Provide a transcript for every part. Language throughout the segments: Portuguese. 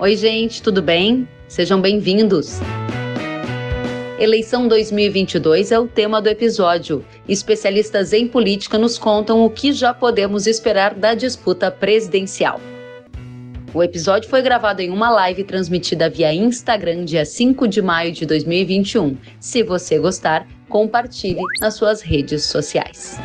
Oi, gente, tudo bem? Sejam bem-vindos. Eleição 2022 é o tema do episódio. Especialistas em política nos contam o que já podemos esperar da disputa presidencial. O episódio foi gravado em uma live transmitida via Instagram dia 5 de maio de 2021. Se você gostar, compartilhe nas suas redes sociais.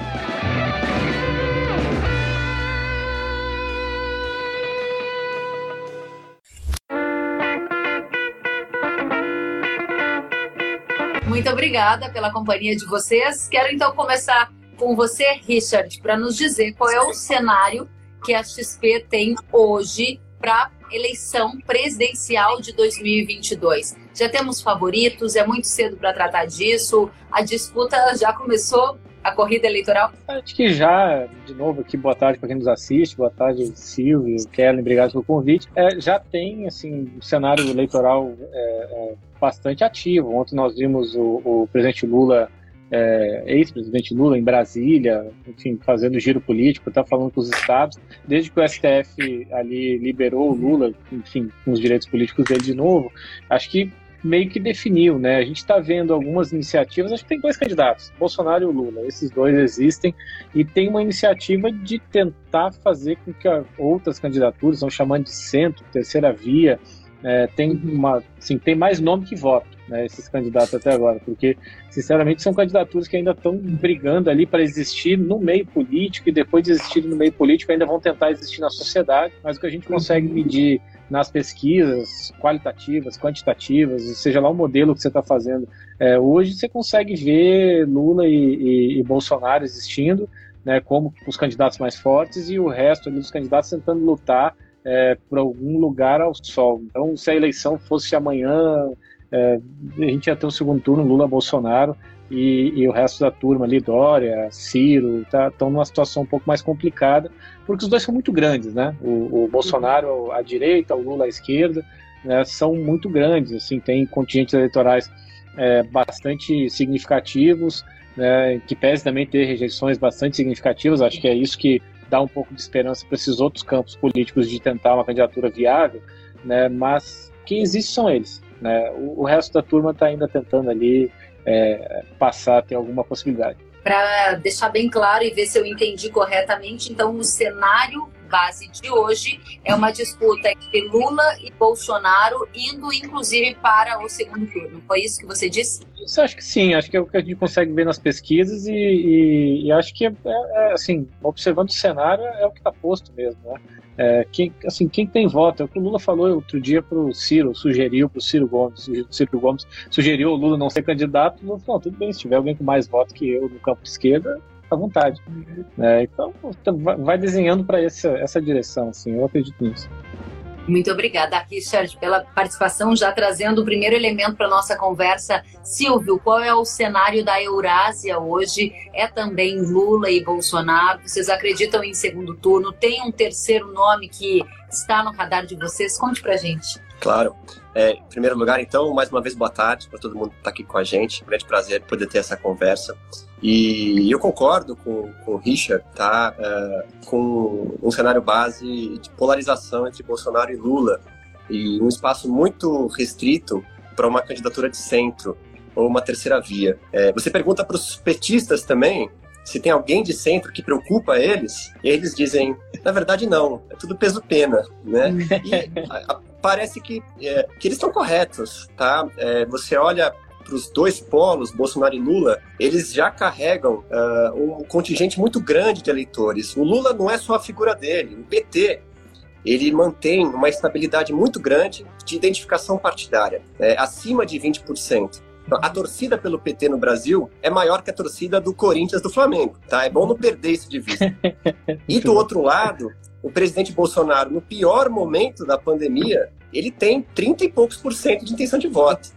Muito obrigada pela companhia de vocês. Quero então começar com você, Richard, para nos dizer qual é o cenário que a XP tem hoje para eleição presidencial de 2022. Já temos favoritos, é muito cedo para tratar disso. A disputa já começou, a corrida eleitoral? Acho que já, de novo aqui, boa tarde para quem nos assiste, boa tarde Silvio, Kellen, obrigado pelo convite. É, já tem, assim, um cenário eleitoral é, é, bastante ativo. Ontem nós vimos o, o presidente Lula é, ex-presidente Lula em Brasília, enfim, fazendo giro político, está falando com os estados, desde que o STF ali liberou o Lula, enfim, com os direitos políticos dele de novo, acho que meio que definiu, né? A gente está vendo algumas iniciativas, acho que tem dois candidatos, Bolsonaro e o Lula, esses dois existem, e tem uma iniciativa de tentar fazer com que outras candidaturas, estão chamando de centro, terceira via, é, tem uma, assim, tem mais nome que voto, né, esses candidatos até agora, porque sinceramente são candidaturas que ainda estão brigando ali para existir no meio político e depois de existir no meio político ainda vão tentar existir na sociedade, mas o que a gente consegue medir nas pesquisas qualitativas, quantitativas, seja lá o modelo que você está fazendo, é, hoje você consegue ver Lula e, e, e Bolsonaro existindo, né, como os candidatos mais fortes e o resto ali dos candidatos tentando lutar é, por algum lugar ao sol. Então, se a eleição fosse amanhã, é, a gente ia ter um segundo turno Lula-Bolsonaro e, e, o resto da turma ali, Dória, Ciro, estão tá, numa situação um pouco mais complicada, porque os dois são muito grandes, né? O, o Bolsonaro à direita, o Lula à esquerda, né, são muito grandes, assim, tem contingentes eleitorais é, bastante significativos, né, que pese também ter rejeições bastante significativas, acho que é isso que dá um pouco de esperança para esses outros campos políticos de tentar uma candidatura viável, né? Mas quem existe são eles, né? O, o resto da turma está ainda tentando ali é, passar a ter alguma possibilidade. Para deixar bem claro e ver se eu entendi corretamente, então o cenário base de hoje é uma disputa entre Lula e Bolsonaro, indo inclusive para o segundo turno. Foi isso que você disse? Isso acho que sim, acho que é o que a gente consegue ver nas pesquisas e, e, e acho que, é, é, assim, observando o cenário, é o que está posto mesmo, né? É, quem, assim, quem tem voto, é o que o Lula falou outro dia para o Ciro, sugeriu para o Ciro Gomes, Ciro Gomes sugeriu o Lula não ser candidato, o Lula falou, tudo bem, se tiver alguém com mais voto que eu no campo de esquerda, à vontade. É, então, vai desenhando para essa, essa direção, assim, eu acredito nisso. Muito obrigada, Richard, pela participação, já trazendo o primeiro elemento para nossa conversa. Silvio, qual é o cenário da Eurásia hoje? É também Lula e Bolsonaro? Vocês acreditam em segundo turno? Tem um terceiro nome que está no radar de vocês? Conte para gente. Claro. É, em primeiro lugar, então, mais uma vez, boa tarde para todo mundo que está aqui com a gente. Um grande prazer poder ter essa conversa. E eu concordo com, com o Richard, tá? Uh, com um cenário base de polarização entre Bolsonaro e Lula e um espaço muito restrito para uma candidatura de centro ou uma terceira via. É, você pergunta para os petistas também se tem alguém de centro que preocupa eles, eles dizem, na verdade não, é tudo peso-pena, né? E a, a, parece que, é, que eles estão corretos, tá? É, você olha para os dois polos, Bolsonaro e Lula, eles já carregam uh, um contingente muito grande de eleitores. O Lula não é só a figura dele, o PT ele mantém uma estabilidade muito grande de identificação partidária, é, acima de 20%. Então, a torcida pelo PT no Brasil é maior que a torcida do Corinthians do Flamengo, tá? É bom não perder isso de vista. E do outro lado, o presidente Bolsonaro, no pior momento da pandemia, ele tem 30 e poucos por cento de intenção de voto,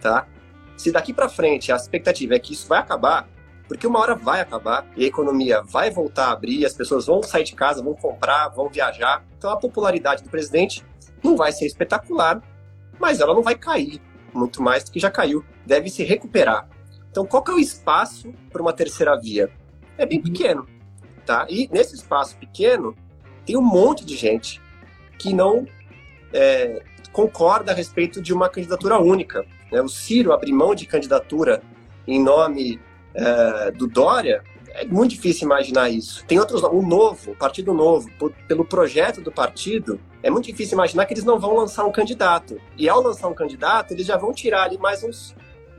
tá? Se daqui para frente a expectativa é que isso vai acabar, porque uma hora vai acabar e a economia vai voltar a abrir, as pessoas vão sair de casa, vão comprar, vão viajar. Então a popularidade do presidente não vai ser espetacular, mas ela não vai cair muito mais do que já caiu. Deve se recuperar. Então qual que é o espaço para uma terceira via? É bem pequeno, tá? E nesse espaço pequeno tem um monte de gente que não é, concorda a respeito de uma candidatura única. Né? O Ciro abrir mão de candidatura em nome é, do Dória é muito difícil imaginar isso. Tem outros, o Novo, o Partido Novo, por, pelo projeto do partido, é muito difícil imaginar que eles não vão lançar um candidato. E ao lançar um candidato, eles já vão tirar ali mais uns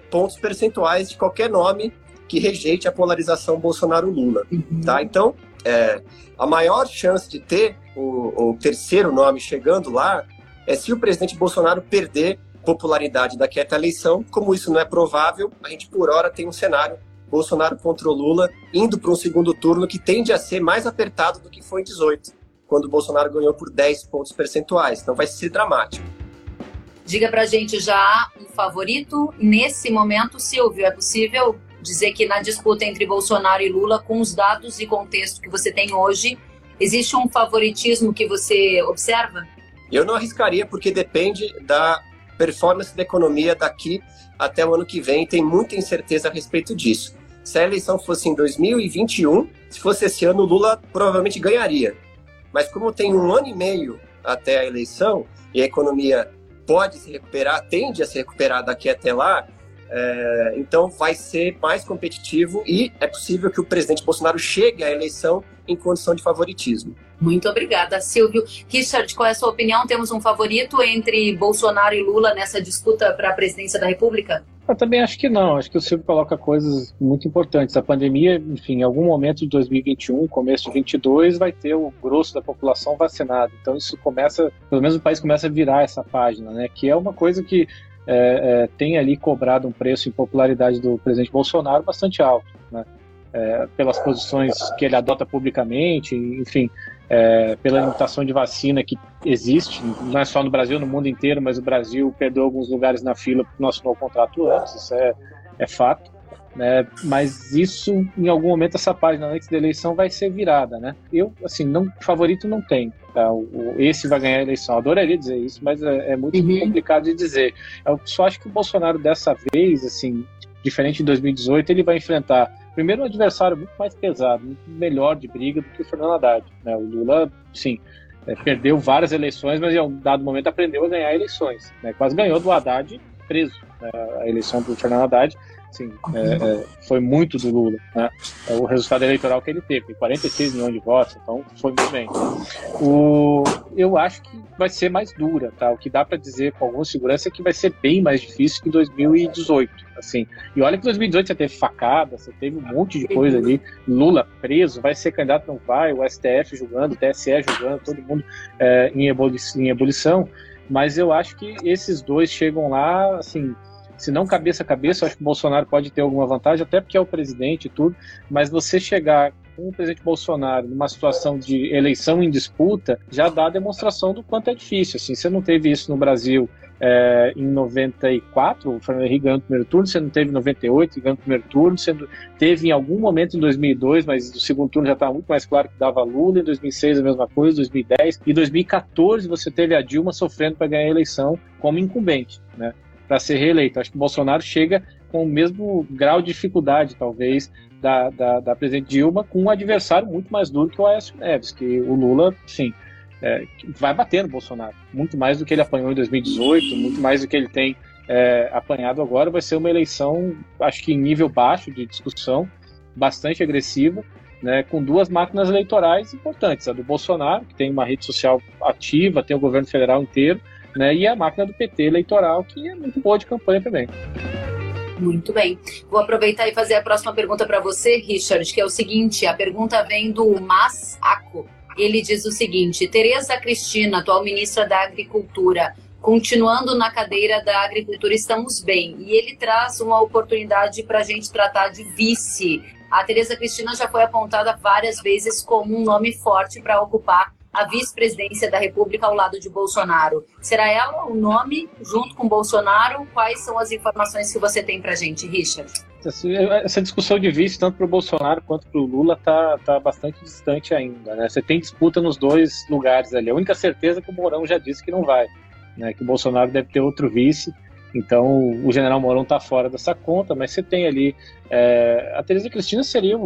pontos percentuais de qualquer nome que rejeite a polarização Bolsonaro-Lula. Uhum. Tá? Então, é, a maior chance de ter o, o terceiro nome chegando lá é se o presidente Bolsonaro perder popularidade da quieta eleição. Como isso não é provável, a gente por hora tem um cenário Bolsonaro contra o Lula indo para um segundo turno que tende a ser mais apertado do que foi em 18 quando Bolsonaro ganhou por 10 pontos percentuais. Então vai ser dramático. Diga pra gente já um favorito nesse momento, Silvio. É possível dizer que na disputa entre Bolsonaro e Lula, com os dados e contexto que você tem hoje, existe um favoritismo que você observa? Eu não arriscaria porque depende da performance da economia daqui até o ano que vem. Tem muita incerteza a respeito disso. Se a eleição fosse em 2021, se fosse esse ano, Lula provavelmente ganharia. Mas como tem um ano e meio até a eleição e a economia pode se recuperar, tende a se recuperar daqui até lá, é, então vai ser mais competitivo e é possível que o presidente Bolsonaro chegue à eleição em condição de favoritismo. Muito obrigada, Silvio. Richard, qual é a sua opinião? Temos um favorito entre Bolsonaro e Lula nessa disputa para a presidência da República? Eu também acho que não. Acho que o Silvio coloca coisas muito importantes. A pandemia, enfim, em algum momento de 2021, começo de 2022, vai ter o grosso da população vacinada. Então isso começa, pelo menos o país começa a virar essa página, né? Que é uma coisa que é, é, tem ali cobrado um preço em popularidade do presidente Bolsonaro bastante alto, né? É, pelas posições que ele adota publicamente, enfim, é, pela limitação de vacina que existe, não é só no Brasil, no mundo inteiro, mas o Brasil perdeu alguns lugares na fila porque não assinou o contrato antes, isso é, é fato. Né? Mas isso, em algum momento, essa página antes da eleição vai ser virada, né? Eu, assim, não, favorito não tem. Tá? O, o, esse vai ganhar a eleição. Adoraria dizer isso, mas é, é muito uhum. complicado de dizer. Eu só acho que o Bolsonaro, dessa vez, assim, diferente de 2018, ele vai enfrentar primeiro um adversário muito mais pesado, muito melhor de briga do que o Fernando Haddad. Né? O Lula, sim, é, perdeu várias eleições, mas em um dado momento aprendeu a ganhar eleições. Né? Quase ganhou do Haddad preso. Né? A eleição do Fernando Haddad Sim, é, é, foi muito do Lula. Né? É o resultado eleitoral que ele teve, 46 milhões de votos, então foi muito bem. O, eu acho que vai ser mais dura, tá? O que dá para dizer com alguma segurança é que vai ser bem mais difícil que 2018, assim. E olha que 2018 você teve facada, você teve um monte de coisa ali. Lula preso, vai ser candidato, não vai, o STF julgando, o TSE julgando, todo mundo é, em, ebulição, em ebulição. Mas eu acho que esses dois chegam lá, assim, se não cabeça a cabeça, eu acho que o Bolsonaro pode ter alguma vantagem, até porque é o presidente e tudo, mas você chegar com o presidente Bolsonaro numa situação de eleição em disputa, já dá a demonstração do quanto é difícil. Assim, você não teve isso no Brasil é, em 94, o Fernando Henrique ganhou no primeiro turno, você não teve em 98, ganhou no primeiro turno, você teve em algum momento em 2002, mas no segundo turno já estava muito mais claro que dava Lula, em 2006 a mesma coisa, 2010, e 2014 você teve a Dilma sofrendo para ganhar a eleição como incumbente, né? Para ser reeleito. Acho que o Bolsonaro chega com o mesmo grau de dificuldade, talvez, da, da, da presidente Dilma, com um adversário muito mais duro que o Aécio Neves, que o Lula, sim, é, vai bater no Bolsonaro. Muito mais do que ele apanhou em 2018, muito mais do que ele tem é, apanhado agora. Vai ser uma eleição, acho que em nível baixo de discussão, bastante agressiva, né, com duas máquinas eleitorais importantes. A do Bolsonaro, que tem uma rede social ativa, tem o governo federal inteiro, né? E a máquina do PT eleitoral, que é muito boa de campanha também. Muito bem. Vou aproveitar e fazer a próxima pergunta para você, Richard, que é o seguinte: a pergunta vem do Massaco. Ele diz o seguinte: Tereza Cristina, atual ministra da Agricultura, continuando na cadeira da agricultura, estamos bem. E ele traz uma oportunidade para a gente tratar de vice. A Tereza Cristina já foi apontada várias vezes como um nome forte para ocupar a vice-presidência da República ao lado de Bolsonaro. Será ela o nome junto com Bolsonaro? Quais são as informações que você tem para gente, Richard? Essa discussão de vice, tanto para o Bolsonaro quanto para o Lula, está tá bastante distante ainda. Né? Você tem disputa nos dois lugares ali. A única certeza é que o Mourão já disse que não vai, né? que o Bolsonaro deve ter outro vice. Então, o general Mourão está fora dessa conta, mas você tem ali. É, a Tereza Cristina seria,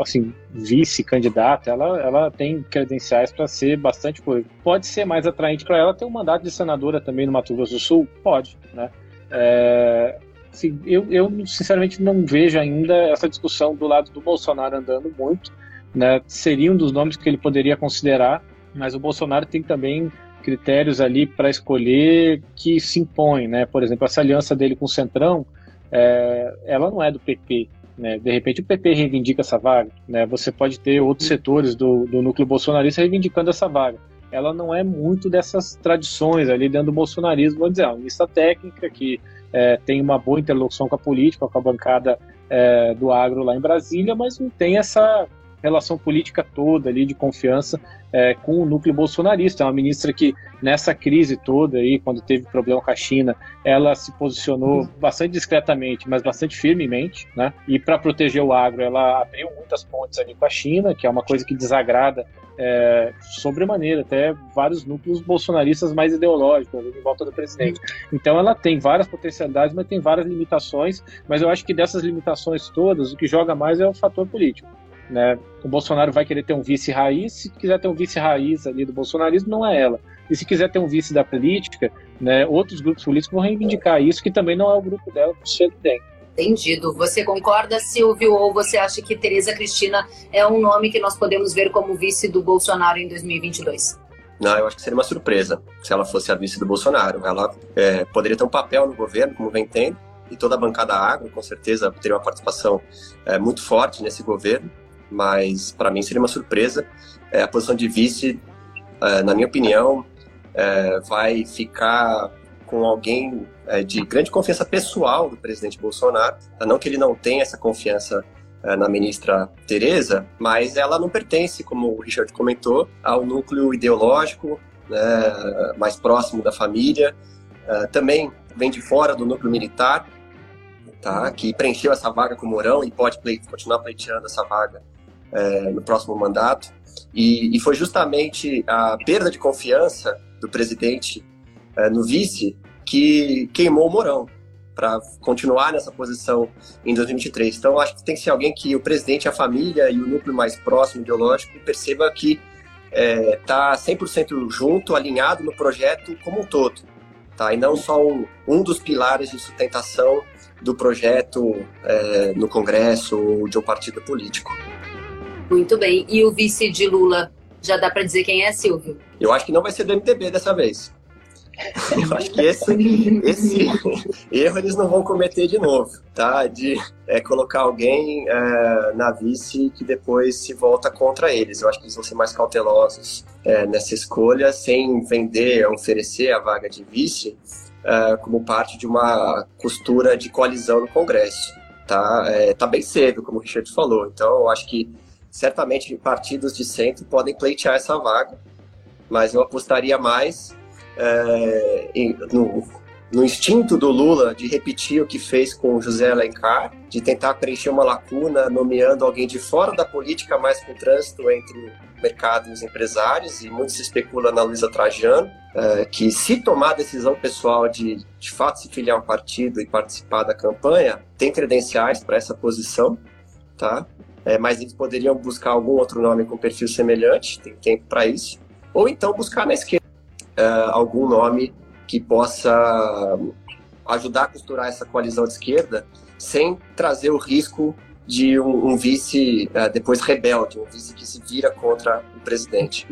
assim, vice-candidata, ela, ela tem credenciais para ser bastante coisa. Pode ser mais atraente para ela ter um mandato de senadora também no Mato Grosso do Sul? Pode, né? É, assim, eu, eu, sinceramente, não vejo ainda essa discussão do lado do Bolsonaro andando muito. Né? Seria um dos nomes que ele poderia considerar, mas o Bolsonaro tem também critérios ali para escolher que se impõem, né? Por exemplo, essa aliança dele com o Centrão, é, ela não é do PP, né? De repente o PP reivindica essa vaga, né? Você pode ter outros setores do, do núcleo bolsonarista reivindicando essa vaga. Ela não é muito dessas tradições ali dentro do bolsonarismo, vou dizer, é uma lista técnica que é, tem uma boa interlocução com a política, com a bancada é, do agro lá em Brasília, mas não tem essa relação política toda ali de confiança é, com o núcleo bolsonarista. É uma ministra que, nessa crise toda aí, quando teve problema com a China, ela se posicionou bastante discretamente, mas bastante firmemente, né? E para proteger o agro, ela abriu muitas pontes ali com a China, que é uma coisa que desagrada é, sobremaneira até vários núcleos bolsonaristas mais ideológicos em volta do presidente. Então ela tem várias potencialidades, mas tem várias limitações. Mas eu acho que dessas limitações todas, o que joga mais é o fator político. Né? O Bolsonaro vai querer ter um vice raiz, se quiser ter um vice raiz ali do bolsonarismo, não é ela. E se quiser ter um vice da política, né, outros grupos políticos vão reivindicar isso, que também não é o grupo dela que você tem. Entendido. Você concorda, Silvio, ou você acha que Tereza Cristina é um nome que nós podemos ver como vice do Bolsonaro em 2022? Não, eu acho que seria uma surpresa se ela fosse a vice do Bolsonaro. Ela é, poderia ter um papel no governo, como vem tendo, e toda a bancada agro, com certeza, teria uma participação é, muito forte nesse governo mas para mim seria uma surpresa. É, a posição de vice, é, na minha opinião, é, vai ficar com alguém é, de grande confiança pessoal do presidente Bolsonaro. Não que ele não tenha essa confiança é, na ministra Tereza, mas ela não pertence, como o Richard comentou, ao núcleo ideológico né, mais próximo da família. É, também vem de fora do núcleo militar, tá, que preencheu essa vaga com o Mourão e pode continuar pleiteando essa vaga é, no próximo mandato. E, e, foi justamente a perda de confiança do presidente é, no vice que queimou o Mourão para continuar nessa posição em 2023. Então, acho que tem que ser alguém que o presidente, a família e o núcleo mais próximo ideológico perceba que está é, tá 100% junto, alinhado no projeto como um todo. Tá? E não só um, um dos pilares de sustentação do projeto é, no Congresso ou de um partido político. Muito bem. E o vice de Lula, já dá para dizer quem é, Silvio? Eu acho que não vai ser do MDB dessa vez. Eu acho que esse, esse erro eles não vão cometer de novo, tá? De é, colocar alguém é, na vice que depois se volta contra eles. Eu acho que eles vão ser mais cautelosos é, nessa escolha, sem vender, oferecer a vaga de vice é, como parte de uma costura de coalizão no Congresso. Tá, é, tá bem cedo, como o Richard falou. Então, eu acho que certamente partidos de centro podem pleitear essa vaga, mas eu apostaria mais é, no, no, instinto do Lula de repetir o que fez com José Alencar, de tentar preencher uma lacuna nomeando alguém de fora da política, mais com trânsito entre o mercado e os empresários, e muito se especula na Luísa Trajano, é, que se tomar a decisão pessoal de de fato se filiar a um partido e participar da campanha, tem credenciais para essa posição, tá? É, mas eles poderiam buscar algum outro nome com perfil semelhante, tem tempo para isso, ou então buscar na esquerda é, algum nome que possa ajudar a costurar essa coalizão de esquerda sem trazer o risco de um, um vice uh, depois rebelde, um vice que se vira contra o presidente.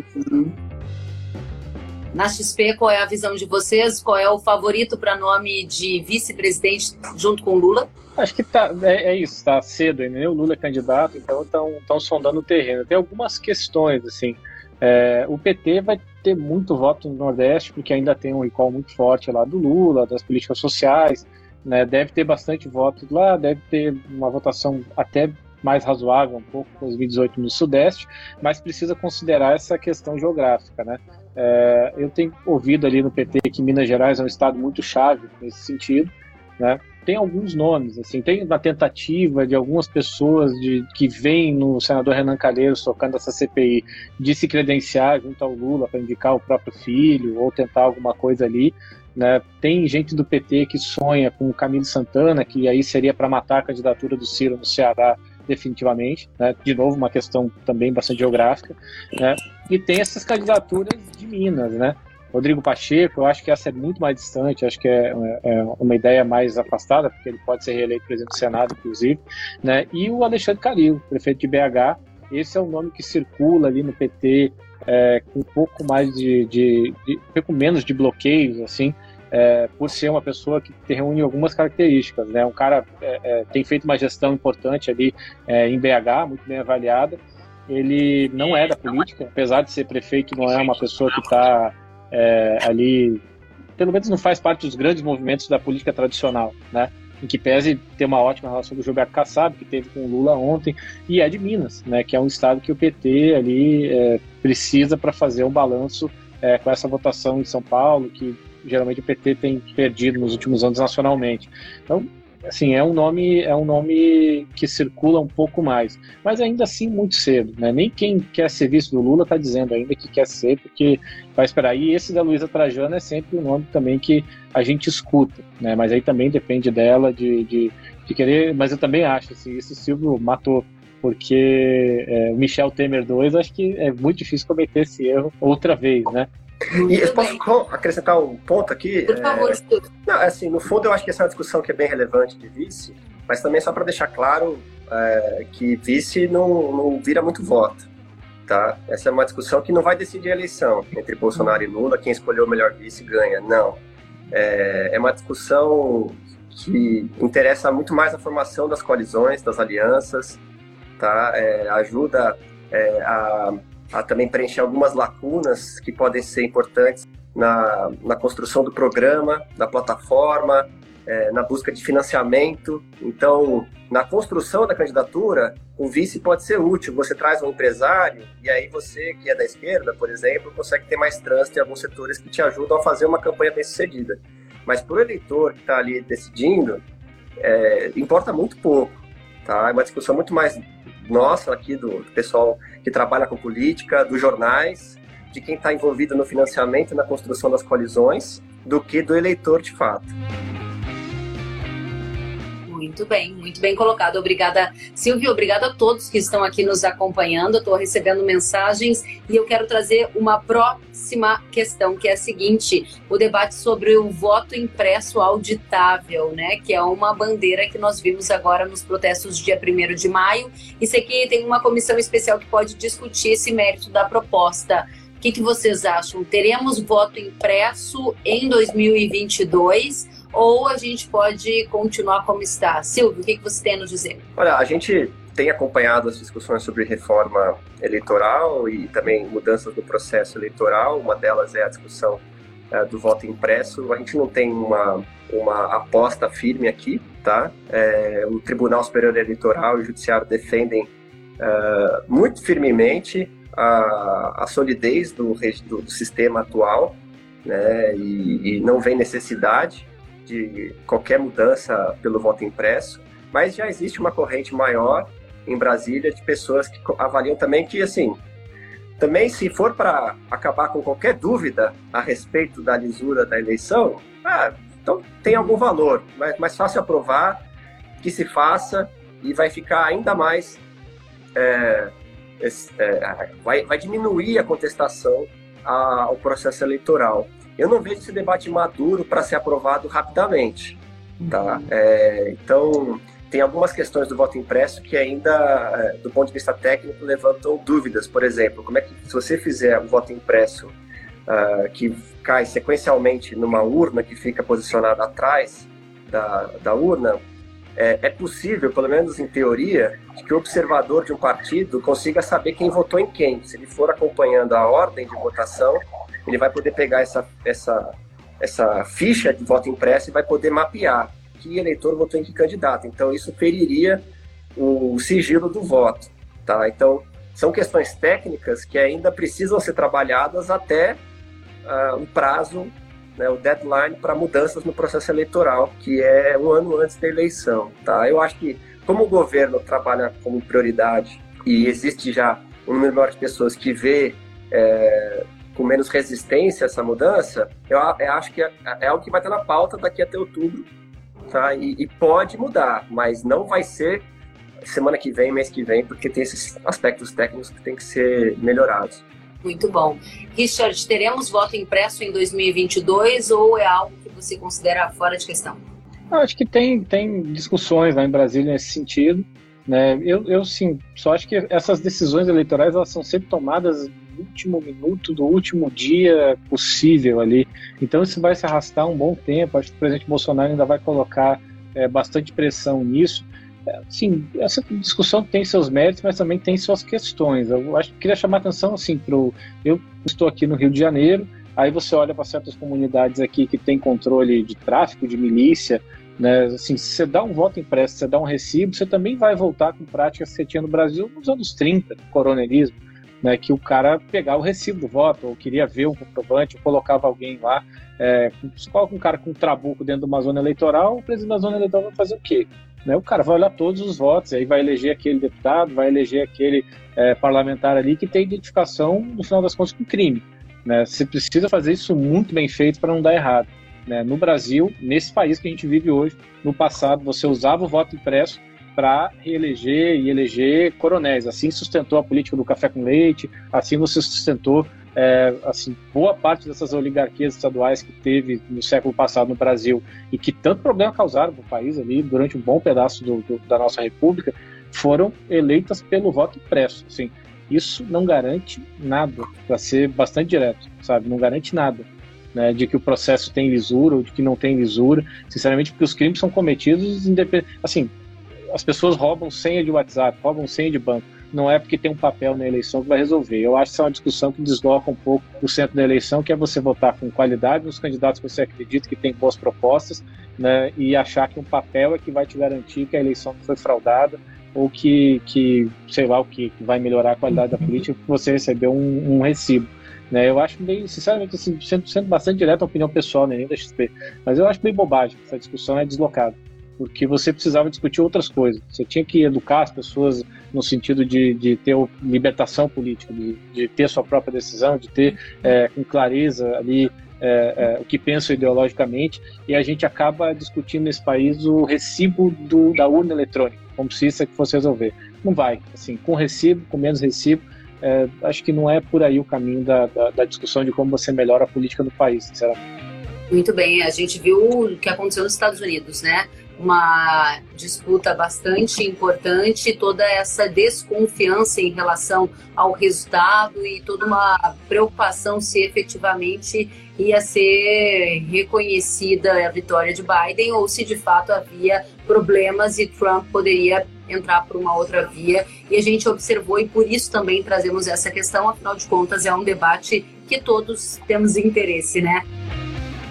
Na XP, qual é a visão de vocês? Qual é o favorito para nome de vice-presidente junto com Lula? Acho que tá, é, é isso, tá cedo ainda. O Lula é candidato, então estão sondando o terreno. Tem algumas questões, assim. É, o PT vai ter muito voto no Nordeste, porque ainda tem um recall muito forte lá do Lula, das políticas sociais. Né, deve ter bastante votos lá, deve ter uma votação até mais razoável, um pouco, 2018 no Sudeste, mas precisa considerar essa questão geográfica. Né? É, eu tenho ouvido ali no PT que Minas Gerais é um estado muito chave nesse sentido. Né? tem alguns nomes, assim, tem uma tentativa de algumas pessoas de, que vêm no senador Renan Calheiros tocando essa CPI de se credenciar junto ao Lula para indicar o próprio filho ou tentar alguma coisa ali, Né? Tem gente do PT que sonha com o Camilo Santana, que aí seria para matar a candidatura do Ciro no Ceará definitivamente, né? de novo uma questão também bastante geográfica, né? e tem essas candidaturas de Minas, né? Rodrigo Pacheco, eu acho que essa é muito mais distante, acho que é, é, uma ideia mais afastada, porque ele pode ser reeleito presidente do Senado, inclusive, né? E o Alexandre Calil, prefeito de BH, esse é um nome que circula ali no PT é, com um pouco mais de, de, de, pouco menos de bloqueios, assim, é, por ser uma pessoa que reúne algumas características, né? Um cara é, é tem feito uma gestão importante ali é, em BH, muito bem avaliada. Ele não é da política, apesar de ser prefeito, não é uma pessoa que está é, ali, pelo menos não faz parte dos grandes movimentos da política tradicional, né? Em que pese ter uma ótima relação com o Gilberto Kassab, que teve com o Lula ontem, e é de Minas, né? Que é um estado que o PT ali é, precisa para fazer um balanço é, com essa votação em São Paulo, que geralmente o PT tem perdido nos últimos anos nacionalmente. Então, assim, é um nome é um nome que circula um pouco mais, mas ainda assim muito cedo, né? Nem quem quer ser vice do Lula está dizendo ainda que quer ser, porque vai esperar. E esse da Luísa Trajano é sempre um nome também que a gente escuta, né? Mas aí também depende dela de, de, de querer. Mas eu também acho assim, esse Silvio matou porque é, Michel Temer 2, acho que é muito difícil cometer esse erro outra vez, né? E eu posso acrescentar um ponto aqui? Por favor, é... Não, assim, no fundo eu acho que essa é uma discussão que é bem relevante de vice, mas também só para deixar claro é, que vice não, não vira muito voto. Tá? Essa é uma discussão que não vai decidir a eleição entre Bolsonaro e Lula, quem escolheu o melhor vice ganha. Não. É, é uma discussão que interessa muito mais a formação das coalizões, das alianças, tá? É, ajuda é, a a também preencher algumas lacunas que podem ser importantes na, na construção do programa, da plataforma, é, na busca de financiamento. Então, na construção da candidatura, o vice pode ser útil. Você traz um empresário e aí você, que é da esquerda, por exemplo, consegue ter mais trânsito em alguns setores que te ajudam a fazer uma campanha bem sucedida. Mas para o eleitor que está ali decidindo, é, importa muito pouco. Tá? É uma discussão muito mais nossa aqui, do, do pessoal que trabalha com política, dos jornais, de quem está envolvido no financiamento e na construção das colisões, do que do eleitor de fato. Muito bem, muito bem colocado. Obrigada, Silvio. Obrigada a todos que estão aqui nos acompanhando. Estou recebendo mensagens e eu quero trazer uma próxima questão, que é a seguinte: o debate sobre o voto impresso auditável, né? Que é uma bandeira que nós vimos agora nos protestos do dia 1 de maio. Isso aqui tem uma comissão especial que pode discutir esse mérito da proposta. O que, que vocês acham? Teremos voto impresso em 2022? Ou a gente pode continuar como está? Silvio, o que, você tem a nos dizer? Olha, a gente tem acompanhado as discussões sobre reforma eleitoral e também mudanças no processo eleitoral. Uma delas é a discussão é, do voto impresso. A gente não tem uma, uma aposta firme aqui, tá? É, o Tribunal Superior Eleitoral e o Judiciário defendem é, muito firmemente a, a solidez do, do, do, sistema atual, né? E, e não vem necessidade de qualquer mudança pelo voto impresso, mas já existe uma corrente maior em Brasília de pessoas que avaliam também que, assim, também se for para acabar com qualquer dúvida a respeito da lisura da eleição, ah, então tem algum valor, mas mais fácil aprovar que se faça e vai ficar ainda mais é, é, vai, vai diminuir a contestação ao processo eleitoral. Eu não vejo esse debate maduro para ser aprovado rapidamente. Tá? É, então, tem algumas questões do voto impresso que ainda, é, do ponto de vista técnico, levantam dúvidas. Por exemplo, como é que, se você fizer um voto impresso uh, que cai sequencialmente numa urna que fica posicionada atrás da, da urna, é, é, possível, pelo menos em teoria, que o observador de um partido consiga saber quem votou em quem. Se ele for acompanhando a ordem de votação, ele vai poder pegar essa, essa, essa ficha de voto impresso e vai poder mapear que eleitor votou em que candidato. Então, isso feriria o sigilo do voto. Tá? Então, são questões técnicas que ainda precisam ser trabalhadas até uh, o prazo, né, o deadline para mudanças no processo eleitoral, que é um ano antes da eleição. Tá? Eu acho que, como o governo trabalha como prioridade e existe já um número maior de pessoas que vê é, com menos resistência a essa mudança, eu, eu acho que é, é, algo que vai estar na pauta daqui até outubro, tá? E, e, pode mudar, mas não vai ser semana que vem, mês que vem, porque tem esses aspectos técnicos que tem que ser melhorados. Muito bom. Richard, teremos voto impresso em 2022 ou é algo que você considera fora de questão? Eu acho que tem, tem discussões lá em Brasília nesse sentido. Né? Eu, eu sim, só acho que essas decisões eleitorais elas são sempre tomadas último minuto do último dia possível ali. Então isso vai se arrastar um bom tempo. Acho que o presidente Bolsonaro ainda vai colocar é, bastante pressão nisso. É, sim, essa discussão tem seus méritos, mas também tem suas questões. Eu acho que queria chamar atenção assim pro eu estou aqui no Rio de Janeiro, aí você olha para certas comunidades aqui que tem controle de tráfico, de milícia, né? Assim, se você dá um voto impresso, você dá um recibo, você também vai voltar com práticas que você tinha no Brasil nos anos 30, no coronelismo, né? que o cara pegava o recibo do voto, ou queria ver um comprovante, ou colocava alguém lá. É, se coloca um cara com um trabuco dentro de uma zona eleitoral, o presidente da zona eleitoral vai fazer o quê? Né? O cara vai olhar todos os votos, aí vai eleger aquele deputado, vai eleger aquele é, parlamentar ali que tem identificação, no final das contas, com crime. Né? Você precisa fazer isso muito bem feito para não dar errado né, no Brasil, nesse país que a gente vive hoje. No passado, você usava o voto impresso para reeleger e eleger coronéis. Assim sustentou a política do café com leite, assim você sustentou é, assim, boa parte dessas oligarquias estaduais que teve no século passado no Brasil e que tanto problema causaram para o país ali durante um bom pedaço do, do, da nossa república, foram eleitas pelo voto impresso. Assim, isso não garante nada, para ser bastante direto, sabe? Não garante nada né, de que o processo tem lisura ou de que não tem lisura, sinceramente, porque os crimes são cometidos independente. Assim, as pessoas roubam senha de WhatsApp, roubam senha de banco. Não é porque tem um papel na eleição que vai resolver. Eu acho que isso é uma discussão que desloca um pouco o centro da eleição, que é você votar com qualidade nos candidatos que você acredita que tem boas propostas, né, e achar que um papel é que vai te garantir que a eleição não foi fraudada ou que, que sei lá o que, que vai melhorar a qualidade da política porque você recebeu um, um recibo. Né? Eu acho bem, sinceramente, assim, sendo, sendo bastante direto a opinião pessoal, né, nem da XP, mas eu acho bem bobagem, essa discussão é deslocada, porque você precisava discutir outras coisas, você tinha que educar as pessoas no sentido de, de ter libertação política, de, de ter sua própria decisão, de ter é, com clareza ali é, é, o que pensam ideologicamente, e a gente acaba discutindo nesse país o recibo do, da urna eletrônica, como se isso é fosse resolver. Não vai, assim, com recibo, com menos recibo, é, acho que não é por aí o caminho da, da, da, discussão de como você melhora a política do país, sinceramente. Muito bem, a gente viu o que aconteceu nos Estados Unidos, né? Uma disputa bastante importante, toda essa desconfiança em relação ao resultado e toda uma preocupação se efetivamente ia ser reconhecida a vitória de Biden ou se de fato havia problemas e Trump poderia entrar por uma outra via. E a gente observou e por isso também trazemos essa questão, afinal de contas é um debate que todos temos interesse, né?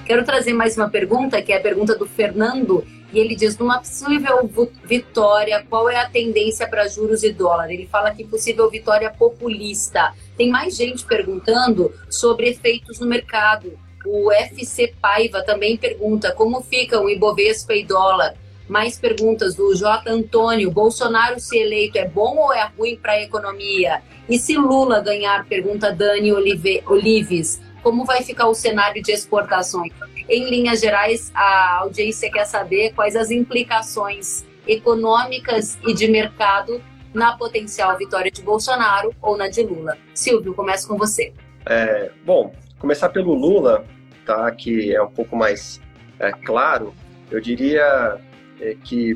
Quero trazer mais uma pergunta, que é a pergunta do Fernando, e ele diz: numa possível vitória, qual é a tendência para juros e dólar? Ele fala que possível vitória populista. Tem mais gente perguntando sobre efeitos no mercado. O FC Paiva também pergunta como ficam Ibovespa e dólar. Mais perguntas do J. Antônio. Bolsonaro se eleito é bom ou é ruim para a economia? E se Lula ganhar? Pergunta Dani Olive, Olives. Como vai ficar o cenário de exportações? Em linhas gerais, a audiência quer saber quais as implicações econômicas e de mercado na potencial vitória de Bolsonaro ou na de Lula. Silvio, começo com você. É, bom, começar pelo Lula, tá? Que é um pouco mais é, claro. Eu diria é que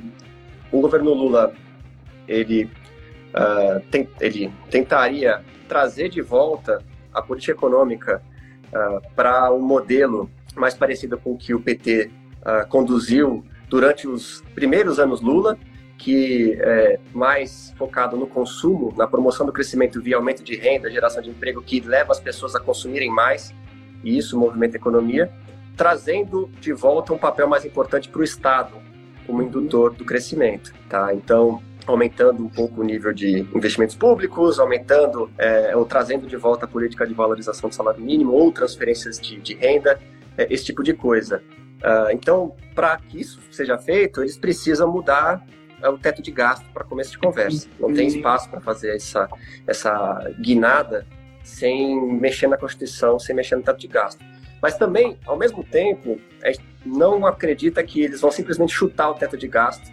o governo Lula ele, uh, tem, ele tentaria trazer de volta a política econômica uh, para um modelo mais parecido com o que o PT uh, ah, conduziu durante os primeiros anos Lula, que é mais focado no consumo, na promoção do crescimento via aumento de renda, geração de emprego, que leva as pessoas a consumirem mais, e isso movimenta a economia, trazendo de volta um papel mais importante para o Estado, como indutor do crescimento, tá? Então, aumentando um pouco o nível de investimentos públicos, aumentando é, ou trazendo de volta a política de valorização do salário mínimo ou transferências de, de renda, é, esse tipo de coisa. Uh, então, para que isso seja feito, eles precisam mudar é, o teto de gasto para começo de conversa. Não tem espaço para fazer essa, essa guinada sem mexer na Constituição, sem mexer no teto de gasto. Mas também, ao mesmo tempo, a gente não acredita que eles vão simplesmente chutar o teto de gasto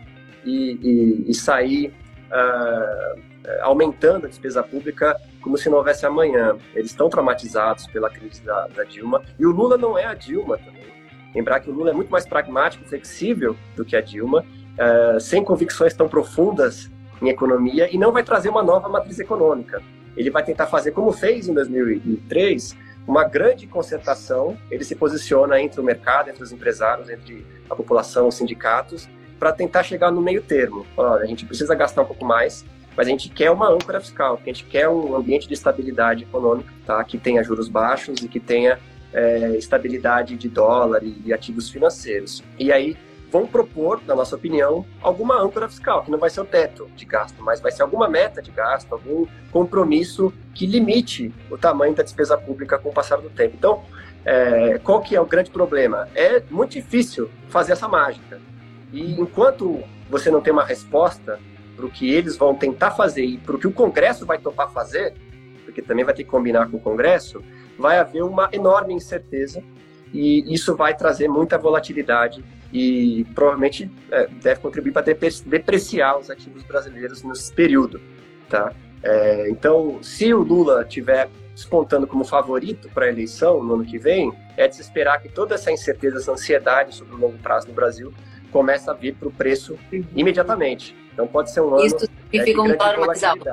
e, e, e sair uh, aumentando a despesa pública como se não houvesse amanhã. Eles estão traumatizados pela crise da, da Dilma. E o Lula não é a Dilma também. Lembrar que o Lula é muito mais pragmático flexível do que a Dilma, uh, sem convicções tão profundas em economia e não vai trazer uma nova matriz econômica. Ele vai tentar fazer como fez em 2003, uma grande concentração. Ele se posiciona entre o mercado, entre os empresários, entre a população, os sindicatos, para tentar chegar no meio termo. Olha, a gente precisa gastar um pouco mais, mas a gente quer uma âncora fiscal, a gente quer um ambiente de estabilidade econômica, tá? que tenha juros baixos e que tenha é, estabilidade de dólar e, de ativos financeiros. E aí vão propor, na nossa opinião, alguma âncora fiscal, que não vai ser o teto de gasto, mas vai ser alguma meta de gasto, algum compromisso que limite o tamanho da despesa pública com o passar do tempo. Então, é, qual que é o grande problema? É muito difícil fazer essa mágica. E enquanto você não tem uma resposta para o que eles vão tentar fazer e para o que o Congresso vai topar fazer, porque também vai ter que combinar com o Congresso, vai haver uma enorme incerteza e isso vai trazer muita volatilidade e provavelmente é, deve contribuir para depreciar os ativos brasileiros nesse período, tá? É, então, se o Lula tiver despontando como favorito para a eleição no ano que vem, é de se esperar que toda essa incerteza, essa ansiedade sobre o longo prazo no Brasil comece a vir para o preço imediatamente. Então pode ser um ano isso significa é, um dólar mais alto.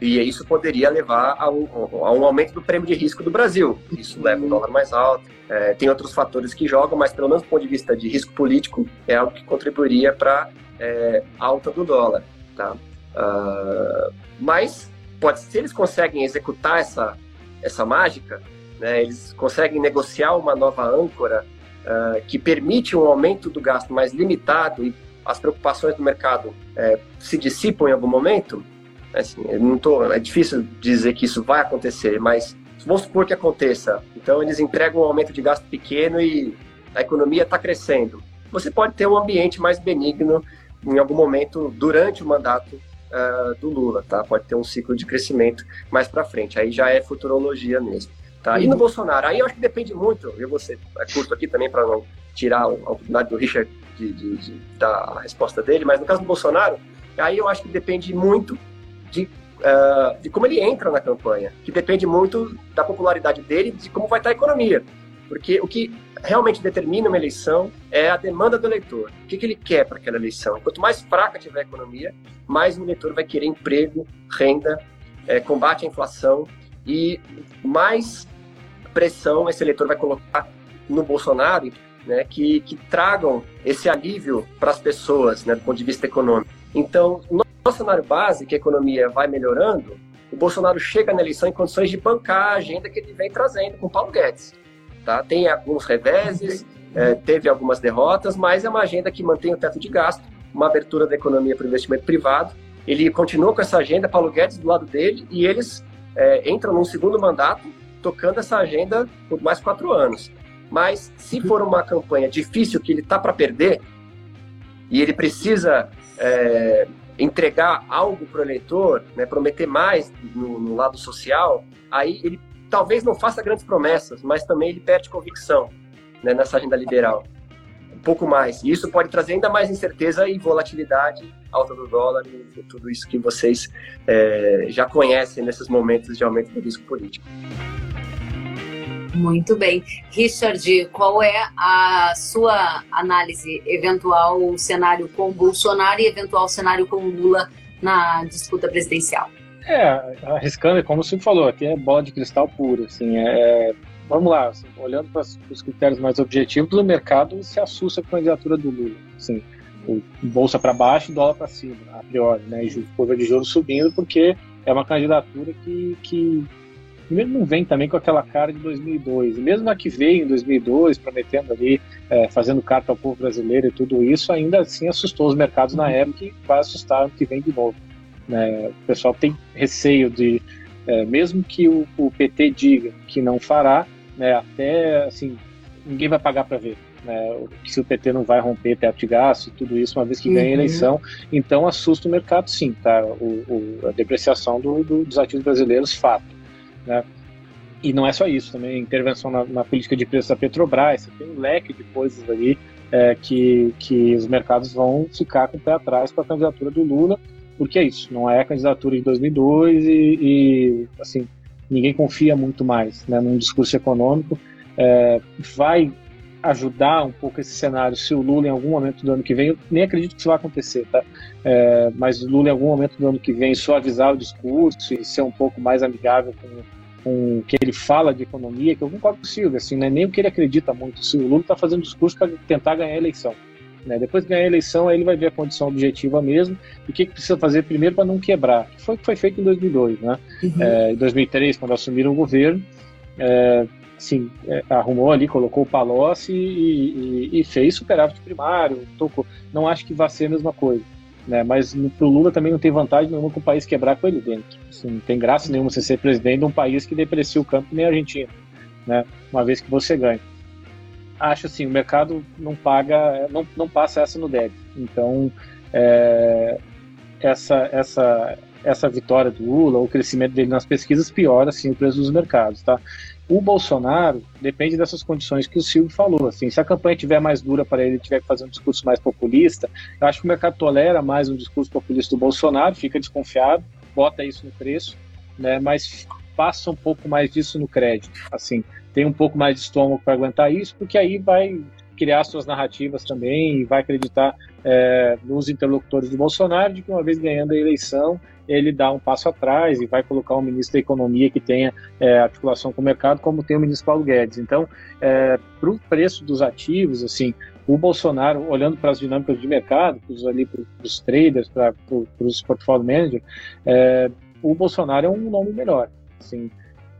E isso poderia levar a um, a um, aumento do prêmio de risco do Brasil. Isso uhum. leva um dólar mais alto. É, tem outros fatores que jogam, mas pelo menos do ponto de vista de risco político, é algo que contribuiria para é, alta do dólar. Tá? Uh, mas pode, se eles conseguem executar essa, essa mágica, né, eles conseguem negociar uma nova âncora uh, que permite um aumento do gasto mais limitado e as preocupações do mercado é, se dissipam em algum momento, assim, não tô, é difícil dizer que isso vai acontecer, mas vamos supor que aconteça. Então eles entregam um aumento de gasto pequeno e a economia está crescendo. Você pode ter um ambiente mais benigno em algum momento durante o mandato uh, do Lula, tá? Pode ter um ciclo de crescimento mais para frente. Aí já é futurologia mesmo. Tá? E no. Bolsonaro, aí eu acho que depende muito, eu vou ser curto aqui também para não tirar a oportunidade do Richard de, de, de, dar a resposta dele, mas no caso do Bolsonaro, aí eu acho que depende muito de, uh, de como ele entra na campanha, que depende muito da popularidade dele de como vai estar a economia. Porque o que realmente determina uma eleição é a demanda do eleitor. O que, que ele quer para aquela eleição? Quanto mais fraca tiver a economia, mais o eleitor vai querer emprego, renda, é, combate à inflação e mais pressão esse eleitor vai colocar no Bolsonaro, né, que, que tragam esse alívio para as pessoas, né, do ponto de vista econômico. Então, no cenário base, que a economia vai melhorando, o Bolsonaro chega na eleição em condições de bancar a agenda que ele vem trazendo com Paulo Guedes. Tá? Tem alguns reveses, é, teve algumas derrotas, mas é uma agenda que mantém o teto de gasto, uma abertura da economia para o investimento privado. Ele continua com essa agenda, Paulo Guedes do lado dele, e eles é, entram num segundo mandato tocando essa agenda por mais quatro anos. Mas se for uma campanha difícil que ele está para perder e ele precisa é, entregar algo para o eleitor, né, prometer mais no, no, lado social, aí ele talvez não faça grandes promessas, mas também ele perde convicção né, nessa agenda liberal. Um pouco mais. E isso pode trazer ainda mais incerteza e volatilidade, alta do dólar e tudo isso que vocês é, já conhecem nesses momentos de aumento do risco político. Muito bem. Richard, qual é a sua análise? Eventual cenário com Bolsonaro e eventual cenário com Lula na disputa presidencial? É, arriscando, como você falou, aqui é bola de cristal puro. Assim, é, é vamos lá, assim, olhando para os critérios mais objetivos, o mercado se assusta com a candidatura do Lula. Assim, bolsa para baixo, dólar para cima, a priori, né? E curva de juros subindo, porque é uma candidatura que, que primeiro não vem também com aquela cara de 2002. E mesmo a que veio em 2002, prometendo ali, é, fazendo carta ao povo brasileiro e tudo isso, ainda assim assustou os mercados na época e vai assustar ano que vem de novo. Né? O pessoal tem receio de, é, mesmo que o, o, PT diga que não fará, né, até assim, ninguém vai pagar para ver. Né, se o PT não vai romper teto de gasto e tudo isso, uma vez que ganha a uhum. eleição, então assusta o mercado sim, tá? O, o a depreciação do, do, dos ativos brasileiros, fato. Né? E não é só isso, também intervenção na, na política de preços da Petrobras, tem um leque de coisas ali é, que, que os mercados vão ficar com o pé atrás com a candidatura do Lula, porque é isso, não é a candidatura de 2002 e, e assim, ninguém confia muito mais né, num discurso econômico. É, vai ajudar um pouco esse cenário se o Lula em algum momento do ano que vem, eu nem acredito que isso vai acontecer, tá? É, mas o Lula em algum momento do ano que vem suavizar o discurso e ser um pouco mais amigável com, com o que ele fala de economia, que eu concordo com o Silvio, assim, não é nem o que ele acredita muito. O Lula está fazendo discurso para tentar ganhar a eleição. Né? Depois de ganhar a eleição, aí ele vai ver a condição objetiva mesmo e o que, que precisa fazer primeiro para não quebrar. Que foi o que foi feito em 2002, né? Uhum. É, em 2003, quando assumiram o governo, é, assim, é, arrumou ali, colocou o Palocci e, e, e, fez superávit primário, tocou. Não acho que vá ser a mesma coisa. Né, mas para o Lula também não tem vantagem nenhuma com o país quebrar com ele dentro. Assim, não tem graça nenhuma você ser presidente de um país que deprecia o campo nem a Argentina, né, uma vez que você ganha. Acho assim, o mercado não paga, não, não passa essa no débito. Então, é, essa, essa, essa vitória do Lula, o crescimento dele nas pesquisas piora assim, o preço dos mercados. Tá? O Bolsonaro depende dessas condições que o Silvio falou. Assim, se a campanha tiver mais dura para ele, tiver que fazer um discurso mais populista, eu acho que o mercado tolera mais um discurso populista do Bolsonaro, fica desconfiado, bota isso no preço, né, mas passa um pouco mais disso no crédito. Assim, tem um pouco mais de estômago para aguentar isso, porque aí vai criar suas narrativas também e vai acreditar é, nos interlocutores do Bolsonaro de que uma vez ganhando a eleição ele dá um passo atrás e vai colocar um ministro da Economia que tenha é, articulação com o mercado, como tem o ministro Paulo Guedes. Então, é, para o preço dos ativos, assim, o Bolsonaro, olhando para as dinâmicas de mercado, pros, ali para os traders, para os portfólio managers, é, o Bolsonaro é um nome melhor. Assim,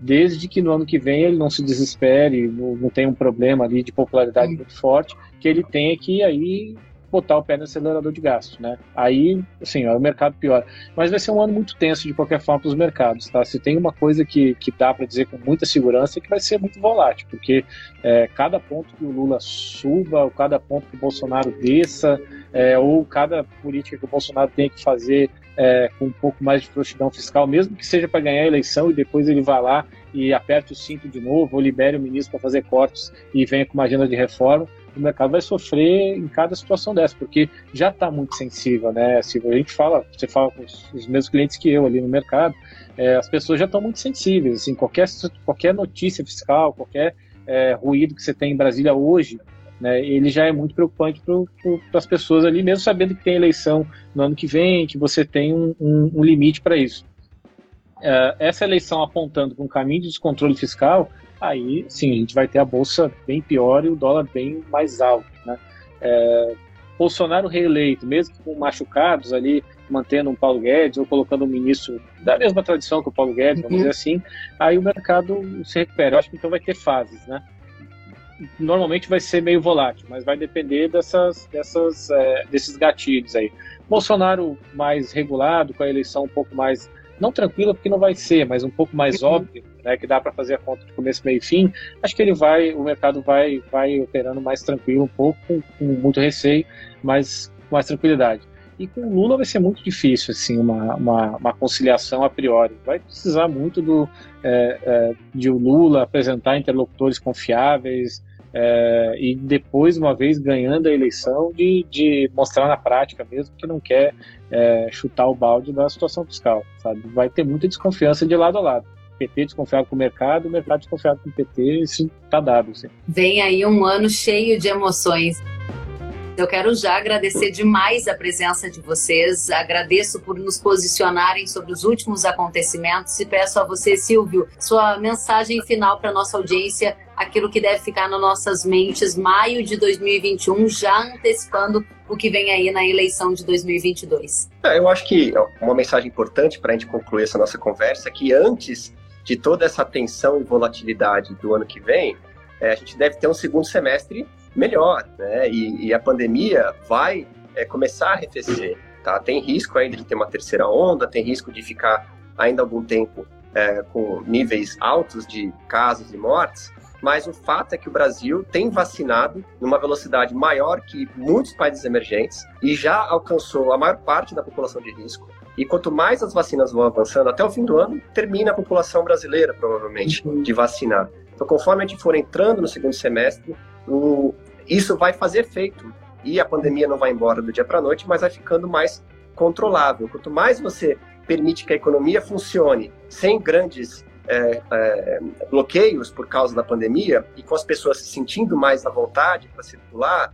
desde que no ano que vem ele não se desespere, não, não tenha um problema ali de popularidade muito forte, que ele tenha que aí botar o pé no acelerador de gasto, né? Aí, assim, o mercado pior. Mas vai ser um ano muito tenso de qualquer forma para os mercados, tá? Se tem uma coisa que, que dá para dizer com muita segurança é que vai ser muito volátil, porque é, cada ponto que o Lula suba, ou cada ponto que o Bolsonaro desça, é, ou cada política que o Bolsonaro tem que fazer é, com um pouco mais de frouxidão fiscal, mesmo que seja para ganhar a eleição e depois ele vá lá e aperte o cinto de novo, ou libere o ministro para fazer cortes e venha com uma agenda de reforma, o mercado vai sofrer em cada situação dessa, porque já está muito sensível, né? Se a gente fala, você fala com os, os mesmos clientes que eu ali no mercado, é, as pessoas já estão muito sensíveis, assim, qualquer, qualquer notícia fiscal, qualquer é, ruído que você tem em Brasília hoje, né, ele já é muito preocupante para as pessoas ali, mesmo sabendo que tem eleição no ano que vem, que você tem um, um, um limite para isso. É, essa eleição apontando para um caminho de descontrole fiscal, aí sim, a gente vai ter a bolsa bem pior e o dólar bem mais alto. Né? É, Bolsonaro reeleito, mesmo com machucados ali, mantendo um Paulo Guedes ou colocando um ministro da mesma tradição que o Paulo Guedes, vamos uhum. dizer assim, aí o mercado se recupera. Eu acho que então vai ter fases, né? Normalmente vai ser meio volátil, mas vai depender dessas, dessas, é, desses gatilhos aí. Bolsonaro mais regulado, com a eleição um pouco mais não tranquila porque não vai ser, mas um pouco mais uhum. óbvio, né, que dá para fazer a conta de começo, meio e fim, acho que ele vai, o mercado vai, vai operando mais tranquilo um pouco, com, com muito receio, mas com mais tranquilidade. E com o Lula vai ser muito difícil, assim, uma, uma, uma conciliação a priori. Vai precisar muito do, é, é, de o Lula apresentar interlocutores confiáveis, é, e depois, uma vez ganhando a eleição, de, de mostrar na prática mesmo que não quer é, chutar o balde da situação fiscal, sabe? Vai ter muita desconfiança de lado a lado. PT desconfiado com o mercado, o mercado desconfiado com o PT, isso está dado. Assim. Vem aí um ano cheio de emoções. Eu quero já agradecer demais a presença de vocês, agradeço por nos posicionarem sobre os últimos acontecimentos e peço a você, Silvio, sua mensagem final para nossa audiência, aquilo que deve ficar nas nossas mentes, maio de 2021, já antecipando o que vem aí na eleição de 2022. É, eu acho que uma mensagem importante para a gente concluir essa nossa conversa é que antes de toda essa tensão e volatilidade do ano que vem, é, a gente deve ter um segundo semestre melhor, né? E, e a pandemia vai é, começar a arrefecer, tá? Tem risco ainda de ter uma terceira onda, tem risco de ficar ainda algum tempo é, com níveis altos de casos e mortes, mas o fato é que o Brasil tem vacinado numa velocidade maior que muitos países emergentes e já alcançou a maior parte da população de risco. E quanto mais as vacinas vão avançando, até o fim do ano, termina a população brasileira, provavelmente, uhum. de vacinar. Então, conforme a gente for entrando no segundo semestre, o, isso vai fazer efeito. E a pandemia não vai embora do dia para a noite, mas vai ficando mais controlável. Quanto mais você permite que a economia funcione sem grandes é, é, bloqueios por causa da pandemia e com as pessoas se sentindo mais à vontade para circular,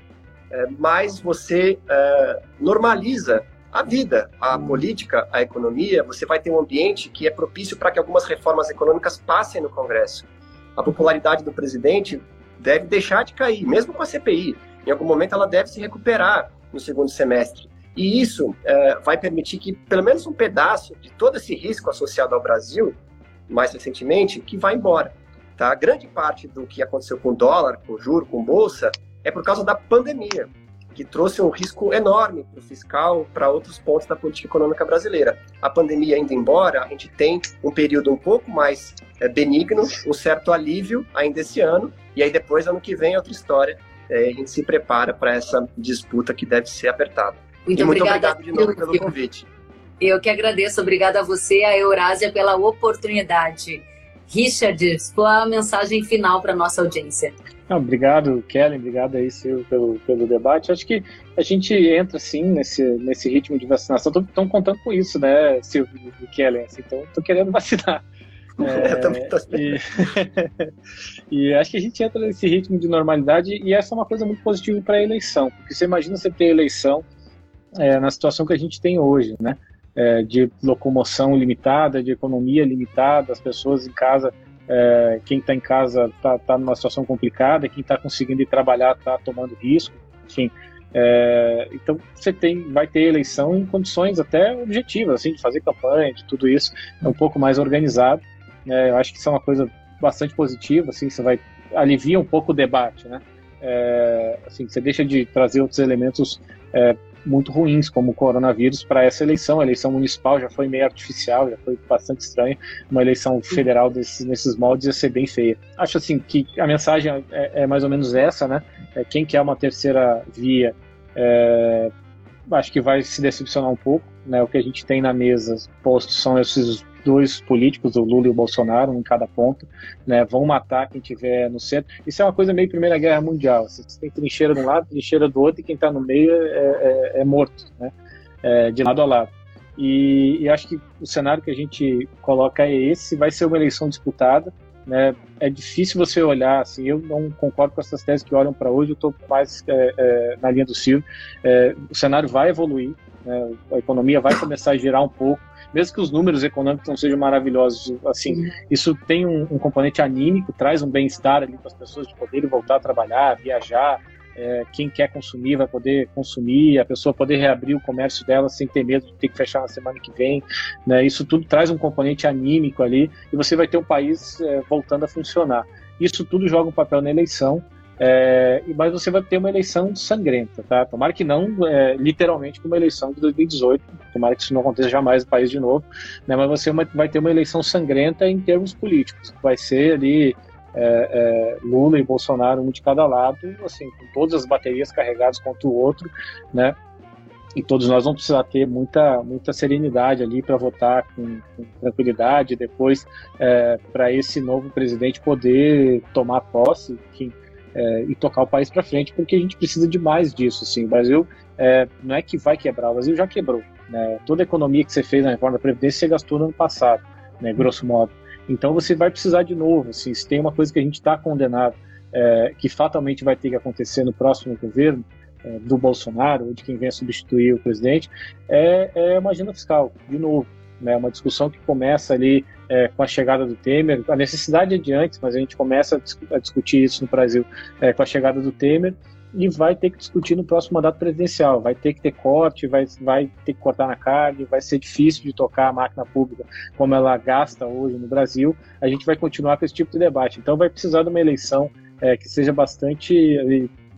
é, mais você é, normaliza a vida, a política, a economia. Você vai ter um ambiente que é propício para que algumas reformas econômicas passem no Congresso. A popularidade do presidente deve deixar de cair, mesmo com a CPI. Em algum momento ela deve se recuperar no segundo semestre. E isso é, vai permitir que pelo menos um pedaço de todo esse risco associado ao Brasil mais recentemente, que vai embora. Tá? Grande parte do que aconteceu com o dólar, com o juro, com bolsa, é por causa da pandemia, que trouxe um risco enorme para o fiscal, para outros pontos da política econômica brasileira. A pandemia indo embora, a gente tem um período um pouco mais é, benigno, um certo alívio ainda esse ano, e aí depois, ano que vem, é outra história. É, a gente se prepara para essa disputa que deve ser apertada. Muito, e muito obrigado de novo pelo convite. Eu que agradeço. Obrigada a você, a Eurásia, pela oportunidade. Richard, sua mensagem final para nossa audiência. Não, obrigado, Kellen, obrigado aí, Silvio, pelo, pelo debate. Acho que a gente entra, sim, nesse, nesse ritmo de vacinação. Estão contando com isso, né, Silvio e Kellen? Assim, então, estou querendo vacinar. É, eu também tô e, e acho que a gente entra nesse ritmo de normalidade e essa é uma coisa muito positiva para a eleição, porque você imagina você ter eleição é, na situação que a gente tem hoje, né? é, de locomoção limitada, de economia limitada, as pessoas em casa, é, quem está em casa está tá numa situação complicada, quem está conseguindo ir trabalhar está tomando risco, enfim. É, então você tem, vai ter eleição em condições até objetivas, assim, de fazer campanha, de tudo isso, é um pouco mais organizado. Né? eu acho que isso é uma coisa bastante positiva, assim, você vai alivia um pouco o debate, né? É, assim, você deixa de trazer outros elementos é, muito ruins, como o coronavírus, para essa eleição. A eleição municipal já foi meio artificial, já foi bastante estranha. Uma eleição federal desses, nesses moldes ia ser bem feia. Acho assim que a mensagem é, é mais ou menos essa, né? É, quem quer uma terceira via, é, acho que vai se decepcionar um pouco. Né? O que a gente tem na mesa posto são esses dois políticos, o Lula e o Bolsonaro, em cada ponto, né, vão matar quem tiver no centro. Isso é uma coisa meio Primeira Guerra Mundial. Você tem trincheira de um lado, trincheira do outro, e quem está no meio é, é, é morto, né, é, de lado a lado. E, e, acho que o cenário que a gente coloca é esse, vai ser uma eleição disputada, né, é difícil você olhar, assim, eu não concordo com essas teses que olham para hoje, eu estou mais é, é, na linha do Silvio, é, o cenário vai evoluir, né, a economia vai começar a girar um pouco, mesmo que os números econômicos não sejam maravilhosos, assim, isso tem um, um componente anímico, traz um bem-estar ali para as pessoas de poderem voltar a trabalhar, viajar, é, quem quer consumir vai poder consumir, a pessoa poder reabrir o comércio dela sem ter medo de ter que fechar na semana que vem, né? Isso tudo traz um componente anímico ali e você vai ter um país é, voltando a funcionar. Isso tudo joga um papel na eleição é, mas você vai ter uma eleição sangrenta, tá? Tomara que não, é, literalmente, como a eleição de 2018, tomara que isso não aconteça jamais no país de novo, né? Mas você vai ter uma eleição sangrenta em termos políticos, vai ser ali é, é, Lula e Bolsonaro, um de cada lado, assim, com todas as baterias carregadas contra o outro, né? E todos nós vamos precisar ter muita, muita serenidade ali para votar com, com, tranquilidade, depois é, para esse novo presidente poder tomar posse, enfim, é, e tocar o país para frente, porque a gente precisa de mais disso. Assim. O Brasil é, não é que vai quebrar, o Brasil já quebrou. Né? Toda a economia que você fez na reforma da Previdência você gastou no ano passado, né, grosso modo. Então você vai precisar de novo. Assim, se tem uma coisa que a gente está condenado, é, que fatalmente vai ter que acontecer no próximo governo, é, do Bolsonaro, ou de quem venha substituir o presidente, é, é uma agenda fiscal, de novo né? Uma discussão que começa ali é, com a chegada do Temer. A necessidade é de antes, mas a gente começa a, dis a discutir isso no Brasil é, com a chegada do Temer e vai ter que discutir no próximo mandato presidencial. Vai ter que ter corte, vai, vai ter que cortar na carne, vai ser difícil de tocar a máquina pública como ela gasta hoje no Brasil. A gente vai continuar com esse tipo de debate. Então vai precisar de uma eleição é, que seja bastante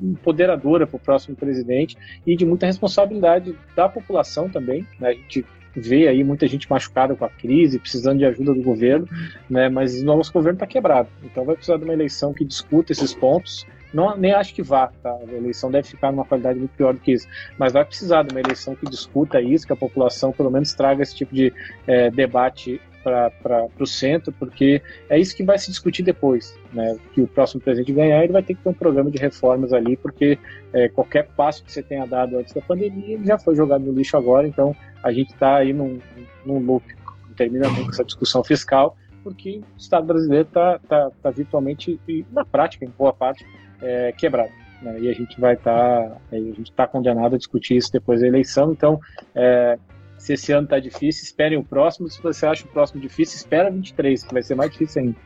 empoderadora para o próximo presidente e de muita responsabilidade da população também. Né? A gente vê aí muita gente machucada com a crise, precisando de ajuda do governo, né? Mas o nosso governo está quebrado. Então vai precisar de uma eleição que discuta esses pontos Não, nem acho que vá, tá? A eleição deve ficar numa qualidade muito pior do que isso. Mas vai precisar de uma eleição que discuta isso, que a população pelo menos traga esse tipo de é, debate para o centro, porque é isso que vai se discutir depois, né? Que o próximo presidente ganhar, ele vai ter que ter um programa de reformas ali, porque é, qualquer passo que você tenha dado antes da pandemia já foi jogado no lixo agora, então a gente está aí num, num loop, não termina nunca essa discussão fiscal, porque o Estado brasileiro está tá, tá virtualmente, na prática, em boa parte, é, quebrado. Né? E a gente vai estar, tá, a gente está condenado a discutir isso depois da eleição, então é, se esse ano tá difícil, esperem o próximo. Se você acha o próximo difícil, espera 23, que vai ser mais difícil ainda.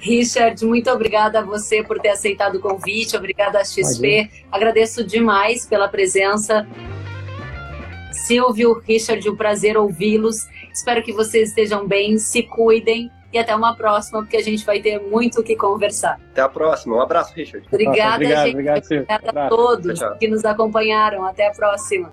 Richard, muito obrigada a você por ter aceitado o convite, obrigada a XP. Imagina. Agradeço demais pela presença. Silvio, Richard, um prazer ouvi-los. Espero que vocês estejam bem, se cuidem e até uma próxima, porque a gente vai ter muito o que conversar. Até a próxima. Um abraço, Richard. Obrigada, obrigado, gente. Obrigado, obrigada a todos tchau, tchau. que nos acompanharam. Até a próxima.